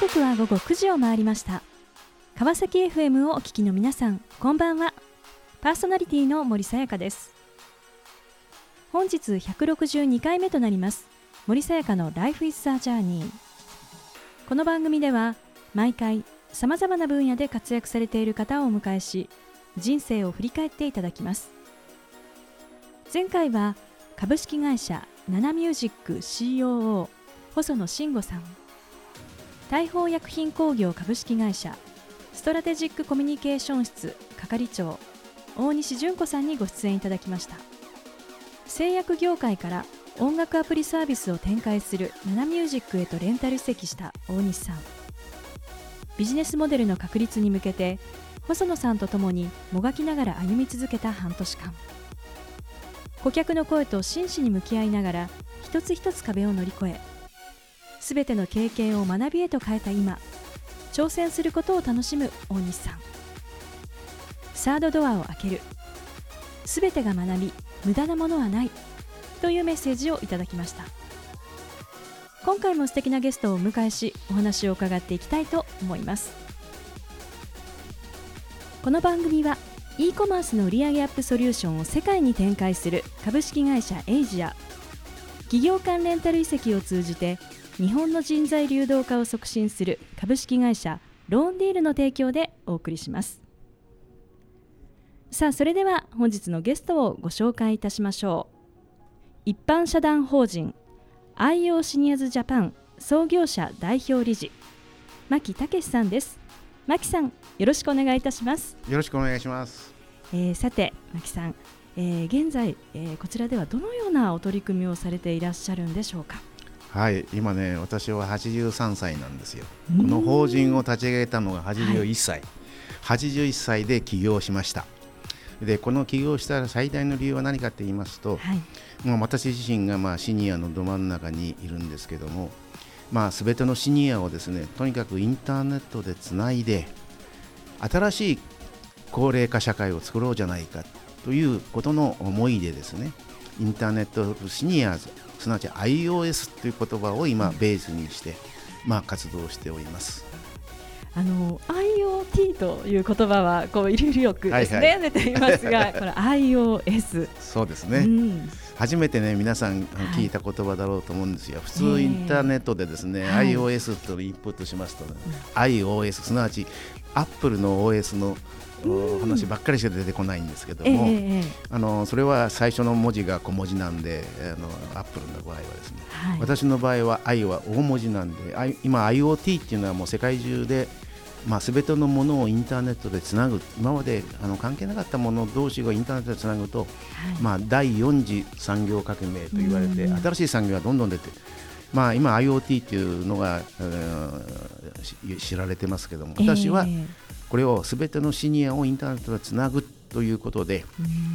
刻は午後9時を回りました。川崎 FM をお聞きの皆さんこんばんは。パーソナリティの森さやかです。本日162回目となります森さやかの Life is a Journey この番組では毎回さまざまな分野で活躍されている方をお迎えし人生を振り返っていただきます。前回は株式会社ナナミュージック COO 細野慎吾さん。大宝薬品工業株式会社ストラテジックコミュニケーション室係長大西純子さんにご出演いただきました。製薬業界から音楽アプリサービスを展開するナナミュージックへとレンタル移籍した大西さん。ビジネスモデルの確立に向けて細野さんと共にもがきながら歩み続けた半年間。顧客の声と真摯に向き合いながら一つ一つ壁を乗り越えすべての経験を学びへと変えた今挑戦することを楽しむ大西さん。サードドアを開ける。すべてが学び無駄なものはないというメッセージをいただきました。今回も素敵なゲストをお迎えしお話を伺っていきたいと思います。この番組は e コマースの売上アップソリューションを世界に展開する株式会社エイジア。企業間レンタル移籍を通じて日本の人材流動化を促進する株式会社ローンディールの提供でお送りします。さあそれでは本日のゲストをご紹介いたしましょう。一般社団法人 IO シニアズジャパン創業者代表理事牧武さんです。牧さんよろしくお願いいたします。よろしくお願いします。えー、さて牧さん、えー、現在、えー、こちらではどのようなお取り組みをされていらっしゃるんでしょうか？はい今ね私は83歳なんですよ。この法人を立ち上げたのが81歳、はい、81歳で起業しました。でこの起業した最大の理由は何かと言いますと、はい、もう私自身がまあシニアのど真ん中にいるんですけども、まあ、全てのシニアをですねとにかくインターネットでつないで新しい高齢化社会を作ろうじゃないかということの思いでですねインターネットシニアーズすなわち iOS という言葉を今ベースにして、まあ、活動しております。あの IoT という言葉はこういろいろよくですね、はいはい、出ていますが、これ iOS そうですね、うん、初めてね皆さん聞いた言葉だろうと思うんですよ、はい、普通インターネットでですね、はい、iOS とインプットしますと、ね、iOS すなわちアップルの OS の話ばっかりしか出てこないんですけども、えー、あのそれは最初の文字が小文字なんであのアップルの場合はですね、はい、私の場合は I は大文字なんで今 IoT っていうのはもう世界中でまあ、全てのものをインターネットでつなぐ今まであの関係なかったもの同士をインターネットでつなぐと、はい、まあ、第4次産業革命と言われて、新しい産業がどんどん出てまあ、今 IoT っていうのが、知られてますけども私はこれを全てのシニアをインターネットでつなぐということで、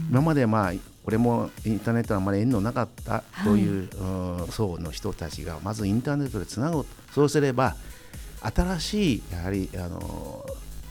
今までまあこれもインターネットはあまり縁のなかったという、はい、層の人たちがまずインターネットでつなぐそうすれば新しいやはりあの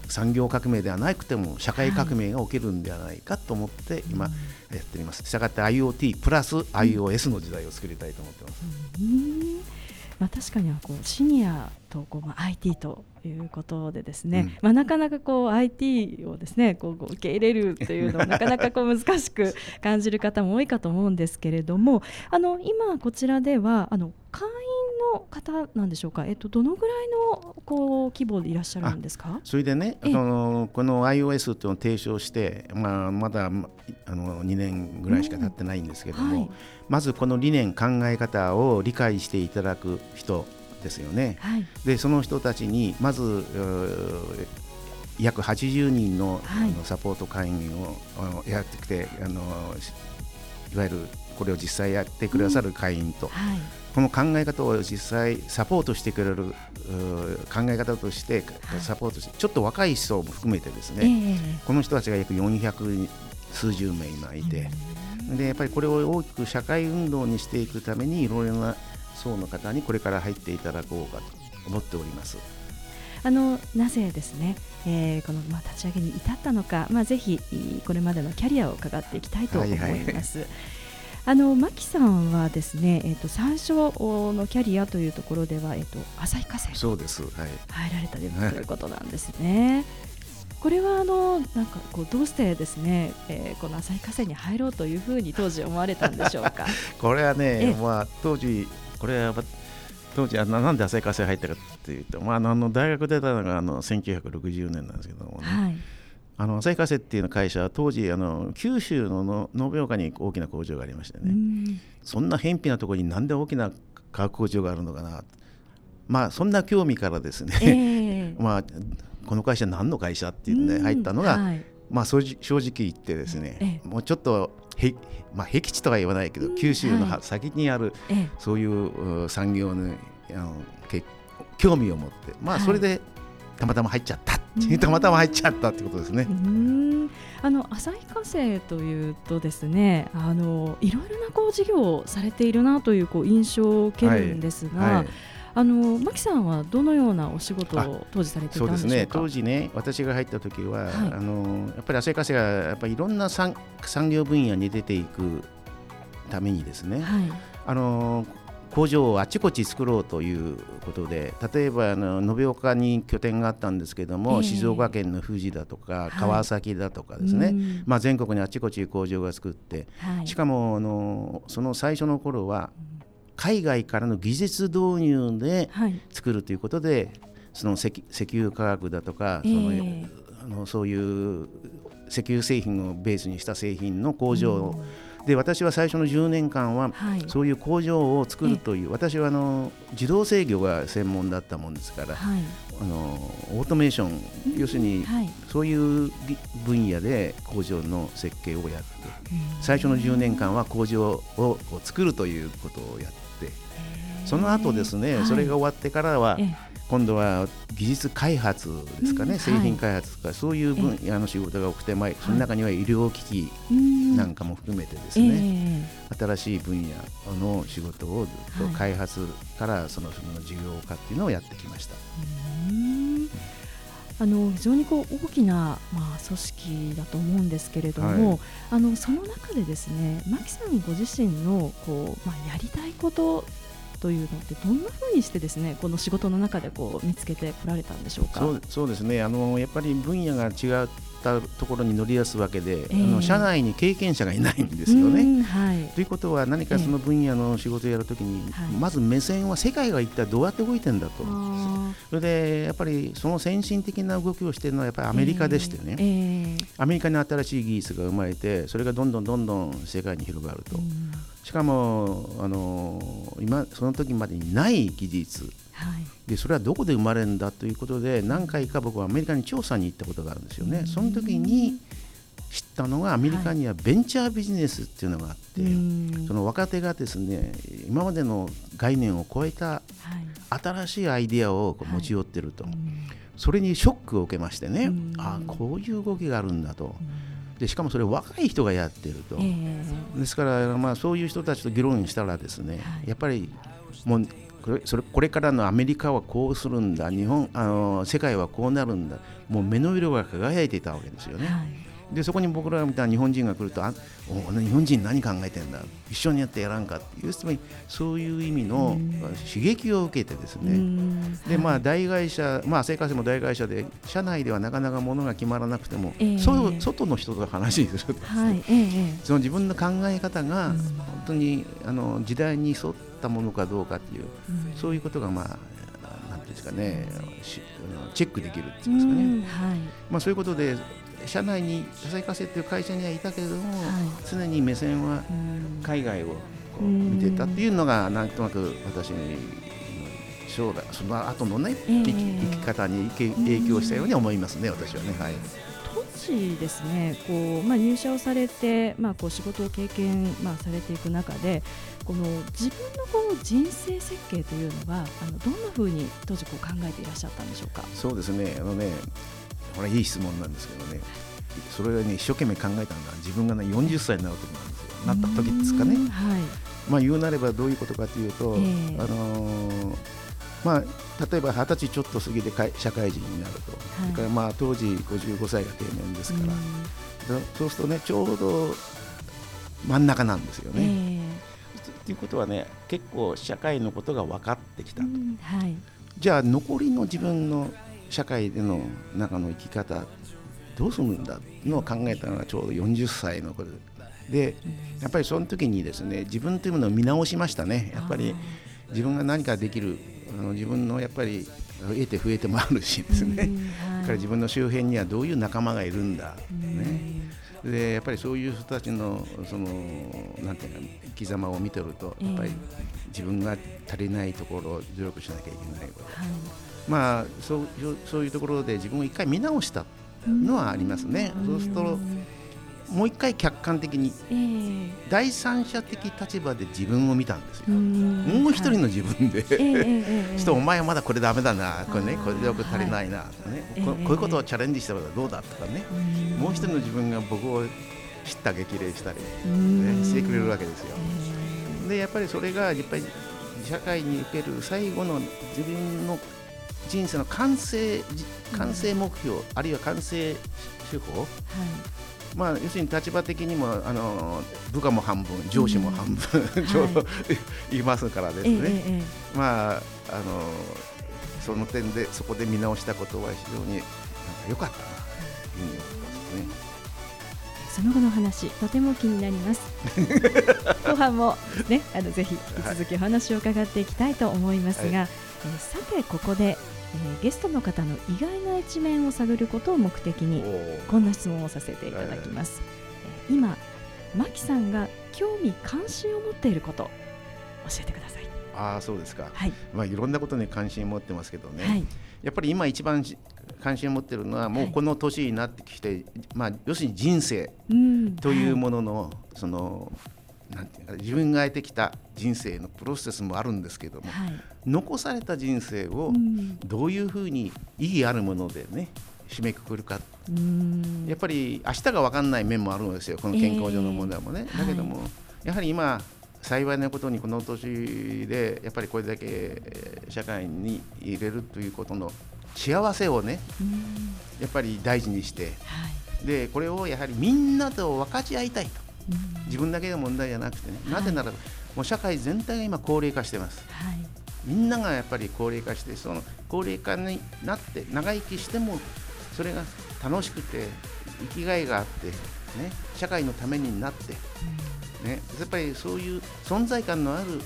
産業革命ではなくても社会革命が起きるんではないかと思って今やっています。したがって IoT プラス iOS の時代を作りたいと思ってます。まあ、確かにはこうシニアとこう、まあ、IT ということでですね、うん、まあ、なかなかこう IT をですねこう受け入れる というのはなかなかこう難しく感じる方も多いかと思うんですけれどもあの今こちらではあの会員の方なんでしょうか、えっと、どのぐらいのこう規模でいらっしゃるんですか？それでねあのこの iOS というのを提唱して、まあ、まだあの2年ぐらいしか経ってないんですけども、うん。はい、まずこの理念考え方を理解していただく人ですよね。はい、でその人たちにまず約80人の,、あのサポート会員をやってきてあのいわゆるこれを実際やってくださる会員と、うんはい、この考え方を実際サポートしてくれる考え方としてサポートして、ちょっと若い人も含めてですね、えー、この人たちが約400数十名今いて、でやっぱりこれを大きく社会運動にしていくためにいろいろな層の方にこれから入っていただこうかと思っております。あのなぜですね、えー、このまあ立ち上げに至ったのか、まあ、ぜひこれまでのキャリアを伺っていきたいと思います。はいはいあの牧さんはですね、えっ、ー、と最初のキャリアというところではえっ、ー、と旭化成そうです、はい、入られたということなんですね。これはあのなんかこうどうしてですね、えー、この旭化成に入ろうというふうに当時思われたんでしょうか？これはね、まあ当時これは当時あなんで旭化成入ったかっていうと、まあ、あの大学出たのがあの1960年なんですけどもね、はい、あの旭化成っていう会社は当時あの九州の延岡に大きな工場がありましてね。そんな偏僻なところになんで大きな化学工場があるのかな。まあそんな興味からですね、えー、まあこの会社何の会社っていうんで入ったのが、はい、まあ正直言ってですね、もうちょっとへ、まあ、僻地とは言わないけど、九州の先にある、そういう産業のあの興味を持って、まあ、それでたまたま入っちゃった、たまたま入っちゃったってことですね。あの旭化成というとですねあのいろいろなこう事業をされているなというこう印象を受けるんですが、はいはいあの牧さんはどのようなお仕事を当時されていたんでしょうか？そうですね。当時ね、私が入った時は、はい、あのやっぱり旭化成がやっぱりいろんな産産業分野に出ていくためにですね。はい、あの工場をあちこち作ろうということで例えばあの延岡に拠点があったんですけども、えー、静岡県の富士だとか川崎だとかですね、はい、まあ、全国にあちこち工場が作って、はい、しかもあのその最初の頃は海外からの技術導入で作るということで、はい、その石石油化学だとか、その、えー、あのそういう石油製品をベースにした製品の工場を、で私は最初の10年間は、そういう工場を作るという私はあの自動制御が専門だったもんですから、はい、あのオートメーション、要するに、はい、そういう分野で工場の設計をやって最初の10年間は工場を作るということをやってその後ですね、それが終わってからは、今度は技術開発ですかね、製品開発とか、そういう分野の仕事が多くて、まあ、その中には医療機器なんかも含めてですね、新しい分野の仕事をずっと開発からそのその事業化っていうのをやってきました。あの非常にこう大きな、まあ、組織だと思うんですけれども、はい、あのその中でですね牧さんご自身のこう、まあ、やりたいことというのってどんなふうにしてですねこの仕事の中でこう見つけてこられたんでしょうか？そうそうですね。あのやっぱり分野が違ったところに乗り出すわけで、えー、あの社内に経験者がいないんですよね。はい、ということは何かその分野の仕事をやるときに、えー、まず目線は世界が一体どうやって動いてんだと。それでやっぱりその先進的な動きをしているのはやっぱりアメリカでしたよね、えーえー、アメリカに新しい技術が生まれてそれがどんどんどんどん世界に広がると、しかもあの今その時までにない技術、はい、でそれはどこで生まれるんだということで何回か僕はアメリカに調査に行ったことがあるんですよね。その時に知ったのがアメリカにはベンチャービジネスっていうのがあって、はい、その若手がですね今までの概念を超えた新しいアイデアを持ち寄ってると、はい、それにショックを受けましてねああこういう動きがあるんだと。でしかもそれ若い人がやってると、えー、ですからまあそういう人たちと議論したらですね、はい、やっぱりもうこれそれこれからのアメリカはこうするんだ。日本あの世界はこうなるんだ。もう目の色が輝いていたわけですよね。はい。でそこに僕らみたいな日本人が来るとあお日本人何考えてんだ？一緒にやってやらんかっていうつまりそういう意味の刺激を受けてですね。でまあ大会社まあ生活も大会社で社内ではなかなかものが決まらなくても、えー、外の人と話すると、はいえー、その自分の考え方が本当にあの時代に沿ったものかどうかっていうそういうことがまあですかねチェックできるっていうんですかね、はい。まあ、そういうことで社内に旭化成という会社にはいたけれども、はい、常に目線は海外をこう見てたっていうのがなんとなく私に将来その後のね、えー、生き方に影響したように思いますね、私はね。はい。当時ですねこう、まあ、入社をされて、まあ、こう仕事を経験、まあ、されていく中でこの自分のこう人生設計というのはあのどんなふうに当時こう考えていらっしゃったんでしょうか？そうですね。あのねこれいい質問なんですけどね。それをね一生懸命考えたのは自分がね40歳になる時なんですよ。なった時ですかね、はい、まあ言うなればどういうことかというと、えー、あのー、まあ、例えば二十歳ちょっと過ぎて社会人になると、はい、それからまあ当時55歳が定年ですから、そうするとねちょうど真ん中なんですよね。えーっていうことはね結構社会のことが分かってきたと、はい、じゃあ残りの自分の社会での中の生き方どうするんだのを考えたのがちょうど40歳の頃でやっぱりその時にですね自分というものを見直しましたね。やっぱり自分が何かできるあの自分のやっぱり得て増えてもあるしですね、はい、から自分の周辺にはどういう仲間がいるんだ、ね、でやっぱりそういう人たちのそのなんていうか生き様を見てるとやっぱり自分が足りないところを努力しなきゃいけないこと、はい、まあそうそういうところで自分を一回見直したのはありますね。そうするともう一回客観的に、えー、第三者的立場で自分を見たんですよ。もう一人の自分で、はい、してお前はまだこれだめだな。これねこれでよく足りないな。とかね、ここういうことをチャレンジしたらどうだとかね。もう一人の自分が僕を知った激励したり、ね、してくれるわけですよ。でやっぱりそれがやっぱり社会における最後の自分の人生の完成完成目標、あるいは完成手法、はい。まあ、要するに立場的にもあの部下も半分上司も半分、うん、ちょうど、い、ますからですね、ええ、まああのその点でそこで見直したことは非常になんか良かったなとい。うふうに思いますね。その後の話とても気になります。後半もねあのぜひ引き続きお話を伺っていきたいと思いますが、はい、えさてここでえー、ゲストの方の意外な一面を探ることを目的にこんな質問をさせていただきます、えー、今マキさんが興味関心を持っていること教えてください。ああそうですか、はい。まあ、いろんなことに関心を持ってますけどね、はい、やっぱり今一番関心を持っているのはもうこの年になってきて、はい、まあ、要するに人生というものの、そのなんていうか自分が得てきた人生のプロセスもあるんですけども、はい、残された人生をどういうふうに意義あるものでね締めくくるか。やっぱり明日が分かんない面もあるんですよこの健康上の問題もね、えー、だけども、はい、やはり今幸いなことにこの年でやっぱりこれだけ社会に入れるということの幸せをねやっぱり大事にして、はい、でこれをやはりみんなと分かち合いたいと自分だけの問題じゃなくてね、なぜならもう社会全体が今高齢化してます、はい、みんながやっぱり高齢化してその高齢化になって長生きしてもそれが楽しくて生きがいがあって、ね、社会のためになって、ね、やっぱりそういう存在感のある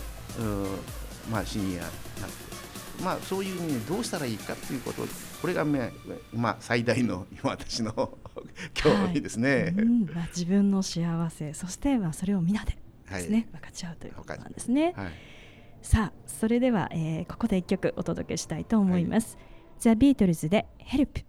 まあ、シニアになって、まあ、そういうふうにどうしたらいいかということこれが、まあ、最大の私の 興味ですね、はいうんまあ、自分の幸せそしてまあそれを皆でですね、はい、分かち合うということなんですね。はい、さあそれでは、えー、ここで一曲お届けしたいと思います。ザ・ビートルズで「ヘルプ」。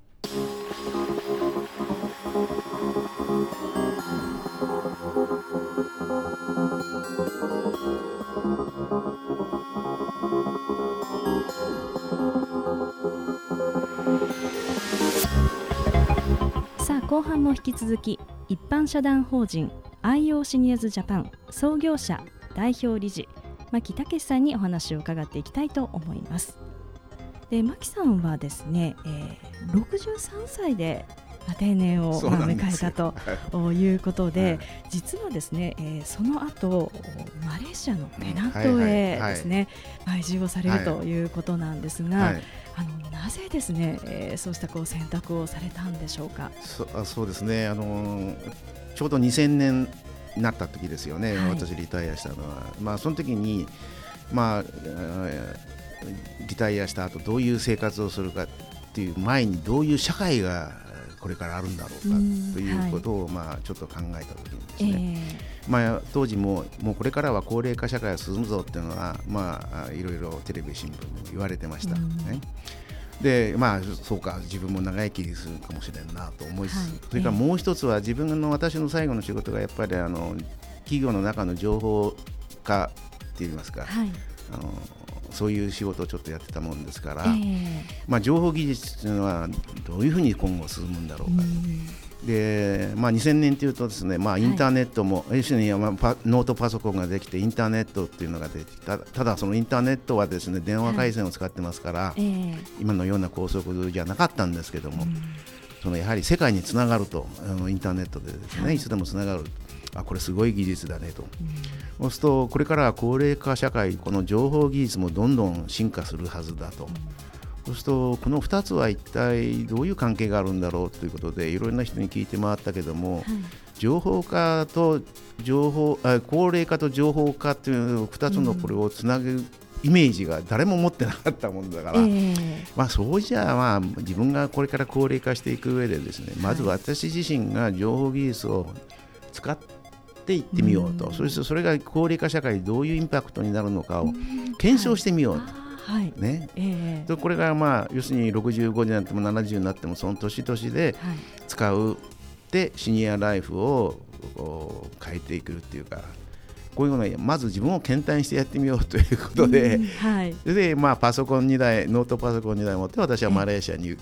後半も引き続き一般社団法人 IO シニアズジャパン創業者代表理事牧武さんにお話を伺っていきたいと思います。で牧さんはですね、えー、63歳で定年を迎えたということで、はい、実はですね、えー、その後マレーシアのペナントへですね、移住をされるということなんですが、はい、あのなぜですね、えー、そうしたこう選択をされたんでしょうか？そそうですね、あのちょうど2000年になった時ですよね、はい、私リタイアしたのは、まあその時にまあリタイアした後どういう生活をするかっていう前にどういう社会がこれからあるんだろうかということを、まあ、ちょっと考えた時にですね、えー、まあ、当時ももうこれからは高齢化社会が進むぞっていうのは、まあ、いろいろテレビ新聞でも言われてました。ね。でまあそうか自分も長生きするかもしれんなと思いつつ、はい、それからもう一つは自分の私の最後の仕事がやっぱりあの企業の中の情報化っていいますか、はい、あのそういう仕事をちょっとやってたもんですから、えー、まあ、情報技術というのはどういうふうに今後進むんだろうか。でまあ、2000年というとですね、まあ、インターネットも、はい、要するに、まあ、ノートパソコンができてインターネットっていうのが出てきたただそのインターネットはですね電話回線を使ってますから、はい、今のような高速じゃなかったんですけども、うん、そのやはり世界につながるとあのインターネットでですね、はい、いつでもつながる。あこれすごい技術だねと、そうするとこれからは高齢化社会この情報技術もどんどん進化するはずだと。そうするとこの2つは一体どういう関係があるんだろうということでいろんな人に聞いて回ったけども、はい、情報化と情報あ高齢化と情報化という2つのこれをつなぐイメージが誰も持ってなかったもんだから、えー、まあ、そうじゃまあ自分がこれから高齢化していく上でですねまず私自身が情報技術を使っていってみようと、そしてそれが高齢化社会どういうインパクトになるのかを検証してみようと。はい。ね。えー、これが、まあ、要するに65になっても70になってもその年々で使う、でシニアライフを変えていくっていうかこういうのをまず自分を検体してやってみようということで、うんはい、でまあ、パソコン2台ノートパソコン2台持って私はマレーシアに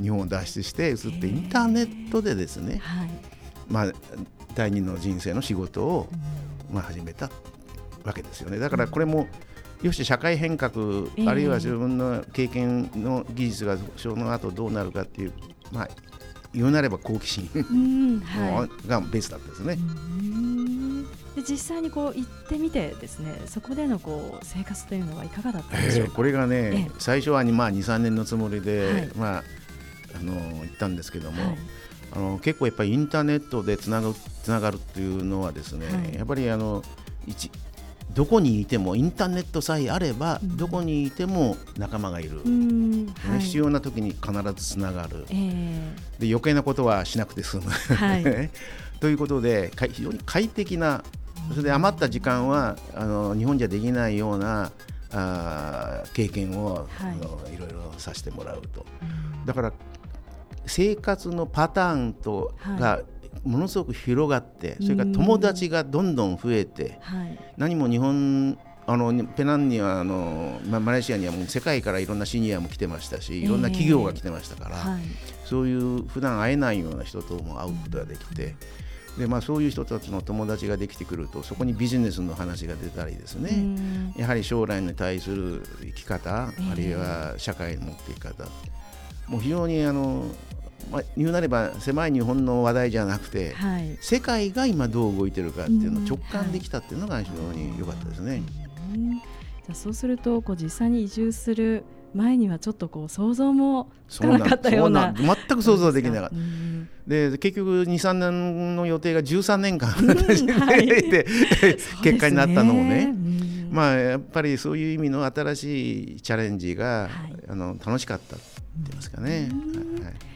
日本を脱出して移ってインターネットでですね、はい、まあ、第二の人生の仕事を、まあ、始めたわけですよね。だからこれも、よし社会変革、あるいは自分の経験の技術がその後どうなるかっていう、まあ、言うなれば好奇心、はい、がベースだったですね。で実際にこう行ってみてですねそこでのこう生活というのはいかがだったんでしょうか、えー、これがね、最初はまあ23年のつもりで、はい、まああの行ったんですけども、はい、あの結構やっぱりインターネットでつながつながるっていうのはですね、はい、やっぱりあの一どこにいてもインターネットさえあれば、うん、どこにいても仲間がいる、はい、必要な時に必ずつながる、えー、で余計なことはしなくて済む、はい、ということで非常に快適なそれで余った時間はあの日本じゃできないようなあ経験を、はい、あのいろいろさせてもらうと、だから生活のパターンとがものすごく広がってそれから友達がどんどん増えて、何も日本あのペナンにはあの、まあ、マレーシアにはもう世界からいろんなシニアも来てましたしいろんな企業が来てましたから、えーはい、そういう普段会えないような人とも会うことができて。でまあ、そういう人たちの友達ができてくるとそこにビジネスの話が出たりですね。やはり将来に対する生き方、あるいは社会の持っていき方。もう非常にあの、まあ、言うなれば狭い日本の話題じゃなくて、はい、世界が今どう動いてるかっていうのを直感できたっていうのが非常に良かったですね。じゃそうするとこう実際に移住する前にはちょっとこう想像もつかなかったような。全く想像できなかった。で結局23年の予定が13年間、うんはい、で結果になったのもね、まあやっぱりそういう意味の新しいチャレンジが、はい、あの楽しかったって言いますかね。はい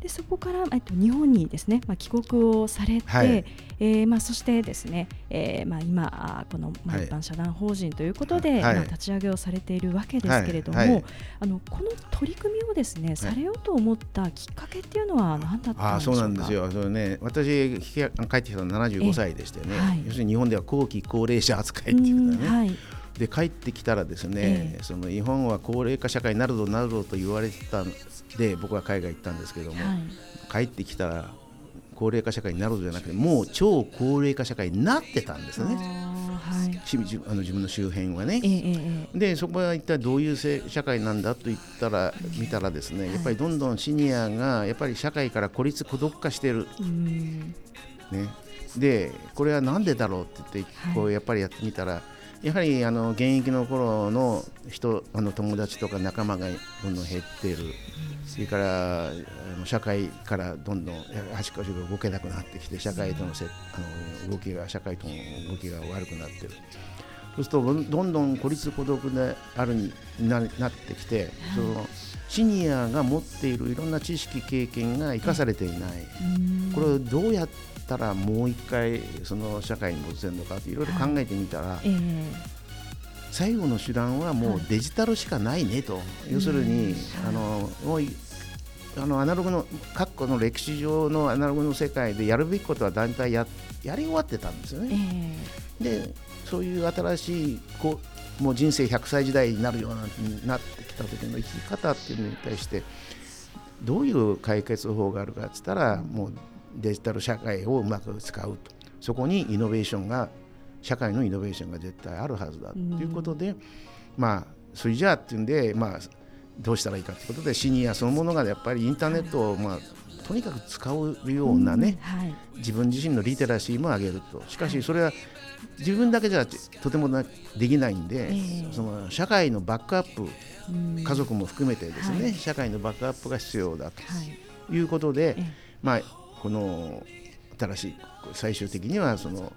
でそこから、えっと、日本にですね、まあ、帰国をされて、はい、えー、まあ、そしてですね、えーまあ、今この、まあ、一般社団法人ということで、はい、まあ、立ち上げをされているわけですけれども、はい、あのこの取り組みをですね、されようと思ったきっかけっていうのは何だったんでしょうか？あそうなんですよ。それ、ね、私帰ってきたの75歳でしてね、要するに日本では後期高齢者扱いっていうかね。で帰ってきたらですね、えー、その日本は高齢化社会になるぞなるぞと言われてたで僕は海外行ったんですけども、はい、帰ってきたら高齢化社会になるぞじゃなくてもう超高齢化社会になってたんですね。はい、あの自分の周辺はね、えー、でそこは一体どういう社会なんだと言ったら見たらですねやっぱりどんどんシニアがやっぱり社会から孤立孤独化してる、ね、でこれは何でだろうって言ってこうやっぱりやってみたら、やはりあの現役の頃の人あの友達とか仲間がどんどん減っている、それから社会からどんどん端々が動けなくなってきて社会とのせあの動きが社会との動きが悪くなっている。そうするとどんどん孤立孤独であるにななってきて、そのシニアが持っているいろんな知識経験が生かされていない、これをどうやったらもう一回その社会に戻せるのかっていろいろ考えてみたら、はいえ。ー、最後の手段はもうデジタルしかないねと、はい、要するに、あのもうあのアナログの各個の歴史上のアナログの世界でやるべきことは大体ややり終わってたんですよね。えー、でそういう新しいこうもう人生100歳時代になるようになってきた時の生き方っていうのに対してどういう解決法があるかっつったらもうデジタル社会をうまく使うと。そこにイノベーションが社会のイノベーションが絶対あるはずだということで、まあそれじゃあっていうんで、まあ、どうしたらいいかということでシニアそのものがやっぱりインターネットを、まあ、とにかく使うようなね、はい、自分自身のリテラシーも上げると。しかしそれは自分だけじゃとてもできないんで、えー、その社会のバックアップ家族も含めてですね、はい、社会のバックアップが必要だということで、はい、まあ、この新しい最終的にはその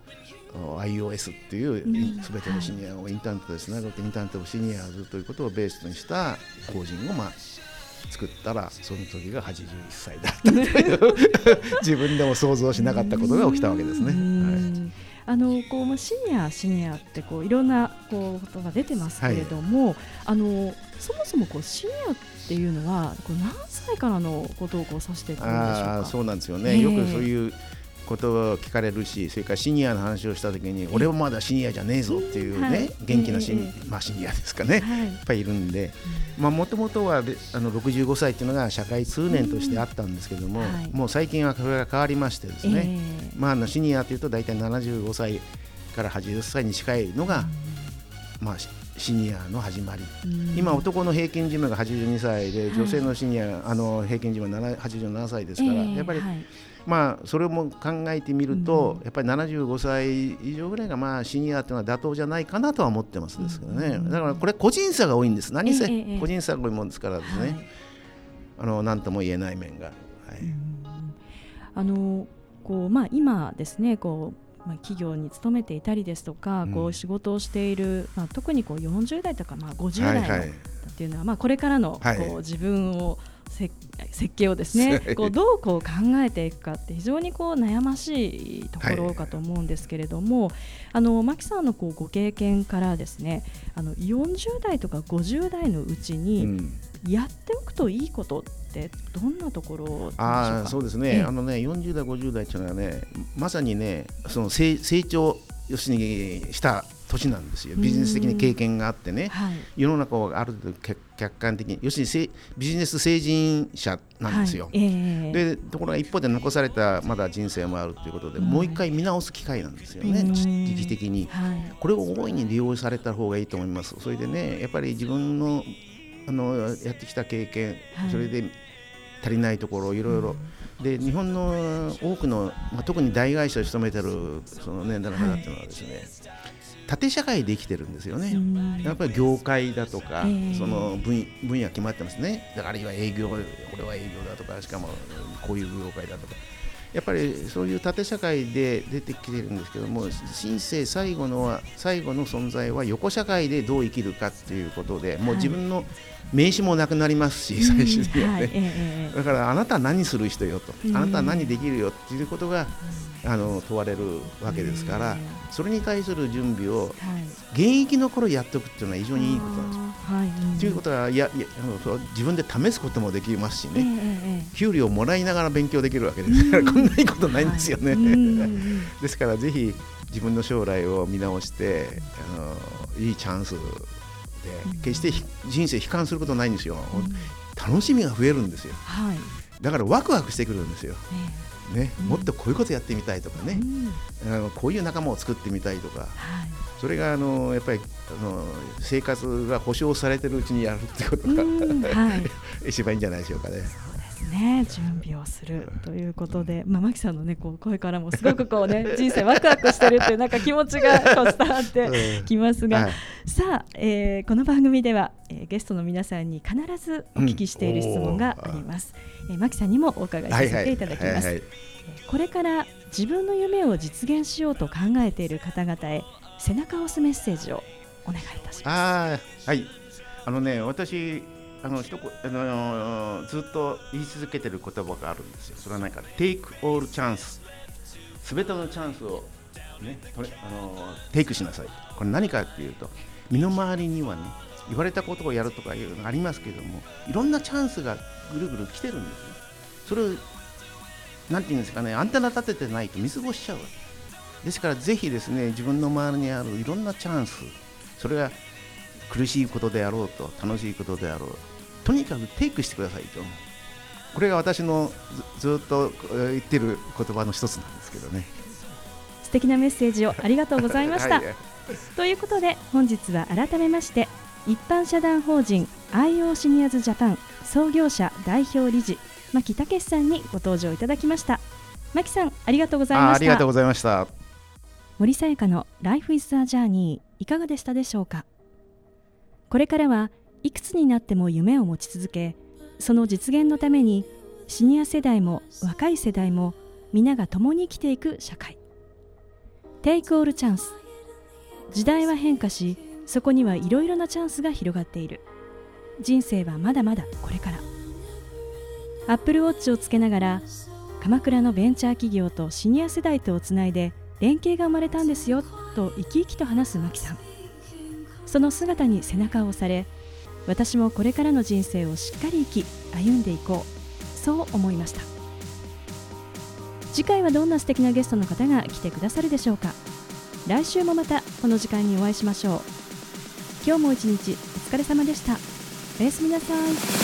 iOS っていうすべてのシニアをインターネットでつなぐインターネットオシニアーズということをベースにした法人をまあ作ったらその時が81歳だったという 自分でも想像しなかったことが起きたわけですね。はいあのこうシニアシニアってこういろんなこうことが出てますけれども、はい、あのそもそもこうシニアっていうのはこう何歳からのことをこう指しているんでしょうか？そうなんですよね。よくそういうことを聞かれるしそれからシニアの話をした時に俺はまだシニアじゃねえぞっていうね、はい、元気なシニ,、まあ、シニアですかね、はい、いっぱいいるんでもともとはあの65歳っていうのが社会通念としてあったんですけども、はい、もう最近はそれが変わりましてですね、えー、まあ、あのシニアというと大体75歳から80歳に近いのが、まあ、シニアの始まり、今、男の平均寿命が82歳で、女性のシニア、あの平均寿命87歳ですから、やっぱり、まあ、それも考えてみると、やっぱり75歳以上ぐらいが、まあ、シニアというのは妥当じゃないかなとは思ってますですけどね、だからこれ、個人差が多いんです、何せ個人差が多いもんですからですね、あの何とも言えない面が。はい、あのこうまあ、今ですねこうまあ、企業に勤めていたりですとか、うん、こう仕事をしている、まあ、特にこう40代とかまあ50代のっていうのは、まあ、これからのこう自分を設計をですねこうどうこう考えていくかって非常にこう悩ましいところかと思うんですけれども、はい、あの牧さんのこうご経験からですねあの40代とか50代のうちにやっておくといいことってどんなところあそうですね、あのね40代50代っていうのはねまさにねその成長要するにした年なんですよ。ビジネス的に経験があってね、はい、世の中をある程度客観的に要するにビジネス成人者なんですよ、はい。えー、でところが一方で残されたまだ人生もあるということで、もう一回見直す機会なんですよね、時期的に、はい、これを大いに利用された方がいいと思いますそれでねやっぱり自分のあのやってきた経験、それで足りないところいろいろ、で日本の多くの、まあ、特に大会社を務めてるその年代の方っていうのはですね、縦社会で生きてるんですよね、やっぱり業界だとか、えー、その分分野決まってますね、だからあるいは営業、これは営業だとか、しかもこういう業界だとか、やっぱりそういう縦社会で出てきてるんですけども、人生最後のは最後の存在は横社会でどう生きるかっていうことで、もう自分の名刺もなくなりますし、最終的にはね、だからあなたは何する人よと、あなたは何できるよっていうことが、あの問われるわけですから、それに対する準備を現役の頃やっておくっていうのは非常にいいことなんです。よ。はい、ということはいやいやあの自分で試すこともできますしね、給料をもらいながら勉強できるわけですから、こんないいことないんですよね。ですからぜひ自分の将来を見直してあのいいチャンスで決して人生悲観することないんですよ、楽しみが増えるんですよ、はい、だからワクワクしてくるんですよ。ね、もっとこういうことやってみたいとかね、うん、あのこういう仲間を作ってみたいとか、はい、それがあのやっぱりあの生活が保障されてるうちにやるってことが、はい、一番いいんじゃないでしょうかね。ね準備をするということで、まあ、牧さんの、ね、こう声からもすごくこう、ね、人生ワクワクしてるっていうなんか気持ちがこう伝わってきますが、はい、さあ、えー、この番組では、えー、ゲストの皆さんに必ずお聞きしている質問があります。うん、えー、牧さんにもお伺いさせていただきます。これから自分の夢を実現しようと考えている方々へ背中を押すメッセージをお願いいたします。はい。あのね私あの一あのずっと言い続けてる言葉があるんですよ。それは何か Take all chance すべてのチャンスをねれあのテイクしなさい。これ何かっていうと身の回りにはね言われたことをやるとかいうのがありますけれどもいろんなチャンスがぐるぐる来てるんですよ。それをなんていうんですかねアンテナ立ててないと見過ごしちゃうわけですからぜひですね自分の周りにあるいろんなチャンスそれが苦しいことであろうと楽しいことであろうとにかくテイクしてくださいと。これが私のずっと言ってる言葉の一つなんですけどね。素敵なメッセージをありがとうございました、はい、ということで本日は改めまして一般社団法人 IO シニアズジャパン創業者代表理事牧武さんにご登場いただきました。牧さんありがとうございました。ありがとうございました。森さやかの Life is a Journey いかがでしたでしょうか？これからはいくつになっても夢を持ち続けその実現のためにシニア世代も若い世代も皆が共に生きていく社会。Take all chance 時代は変化しそこにはいろいろなチャンスが広がっている。人生はまだまだこれから。アップルウォッチをつけながら鎌倉のベンチャー企業とシニア世代とをつないで連携が生まれたんですよと生き生きと話す牧さん。その姿に背中を押され私もこれからの人生をしっかり生き歩んでいこう。そう思いました。次回はどんな素敵なゲストの方が来てくださるでしょうか。来週もまたこの時間にお会いしましょう。今日も一日お疲れ様でした。おやすみなさい。